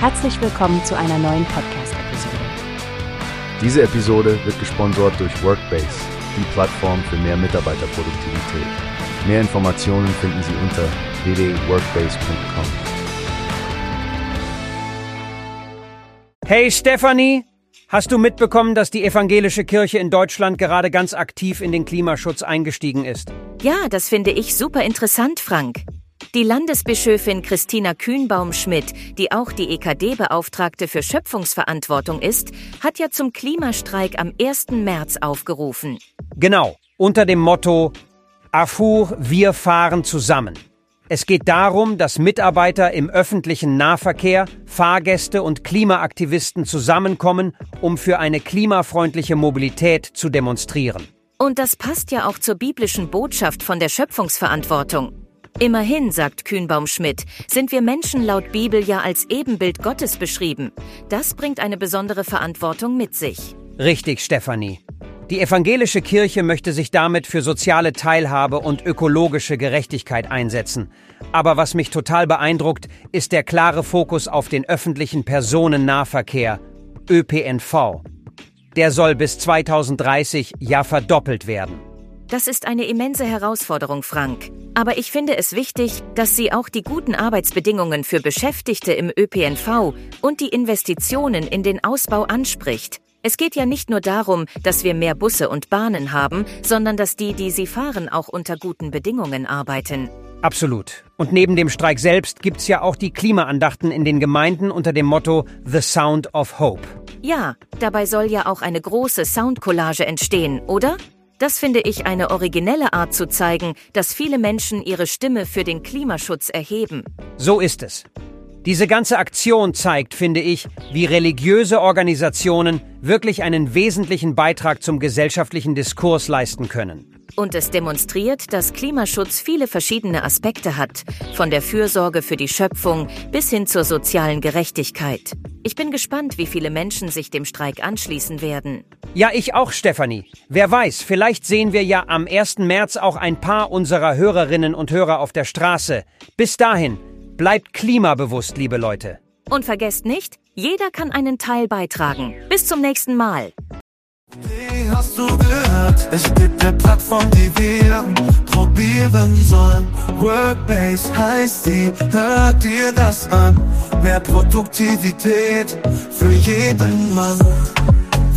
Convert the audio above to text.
Herzlich willkommen zu einer neuen Podcast-Episode. Diese Episode wird gesponsert durch Workbase, die Plattform für mehr Mitarbeiterproduktivität. Mehr Informationen finden Sie unter www.workbase.com. Hey Stephanie, hast du mitbekommen, dass die evangelische Kirche in Deutschland gerade ganz aktiv in den Klimaschutz eingestiegen ist? Ja, das finde ich super interessant, Frank. Die Landesbischöfin Christina Kühnbaum-Schmidt, die auch die EKD-Beauftragte für Schöpfungsverantwortung ist, hat ja zum Klimastreik am 1. März aufgerufen. Genau, unter dem Motto Afur, wir fahren zusammen. Es geht darum, dass Mitarbeiter im öffentlichen Nahverkehr, Fahrgäste und Klimaaktivisten zusammenkommen, um für eine klimafreundliche Mobilität zu demonstrieren. Und das passt ja auch zur biblischen Botschaft von der Schöpfungsverantwortung. Immerhin, sagt Kühnbaum-Schmidt, sind wir Menschen laut Bibel ja als Ebenbild Gottes beschrieben. Das bringt eine besondere Verantwortung mit sich. Richtig, Stefanie. Die evangelische Kirche möchte sich damit für soziale Teilhabe und ökologische Gerechtigkeit einsetzen. Aber was mich total beeindruckt, ist der klare Fokus auf den öffentlichen Personennahverkehr, ÖPNV. Der soll bis 2030 ja verdoppelt werden. Das ist eine immense Herausforderung, Frank. Aber ich finde es wichtig, dass sie auch die guten Arbeitsbedingungen für Beschäftigte im ÖPNV und die Investitionen in den Ausbau anspricht. Es geht ja nicht nur darum, dass wir mehr Busse und Bahnen haben, sondern dass die, die sie fahren, auch unter guten Bedingungen arbeiten. Absolut. Und neben dem Streik selbst gibt's ja auch die Klimaandachten in den Gemeinden unter dem Motto The Sound of Hope. Ja, dabei soll ja auch eine große Soundcollage entstehen, oder? Das finde ich eine originelle Art zu zeigen, dass viele Menschen ihre Stimme für den Klimaschutz erheben. So ist es. Diese ganze Aktion zeigt, finde ich, wie religiöse Organisationen wirklich einen wesentlichen Beitrag zum gesellschaftlichen Diskurs leisten können. Und es demonstriert, dass Klimaschutz viele verschiedene Aspekte hat, von der Fürsorge für die Schöpfung bis hin zur sozialen Gerechtigkeit. Ich bin gespannt, wie viele Menschen sich dem Streik anschließen werden. Ja, ich auch, Stefanie. Wer weiß, vielleicht sehen wir ja am 1. März auch ein paar unserer Hörerinnen und Hörer auf der Straße. Bis dahin, bleibt klimabewusst, liebe Leute. Und vergesst nicht, jeder kann einen Teil beitragen. Bis zum nächsten Mal. Wie hast du gehört? Es gibt eine Plattform, die wir probieren sollen. Workbase heißt die, hört dir das an. Mehr Produktivität für jeden Mann.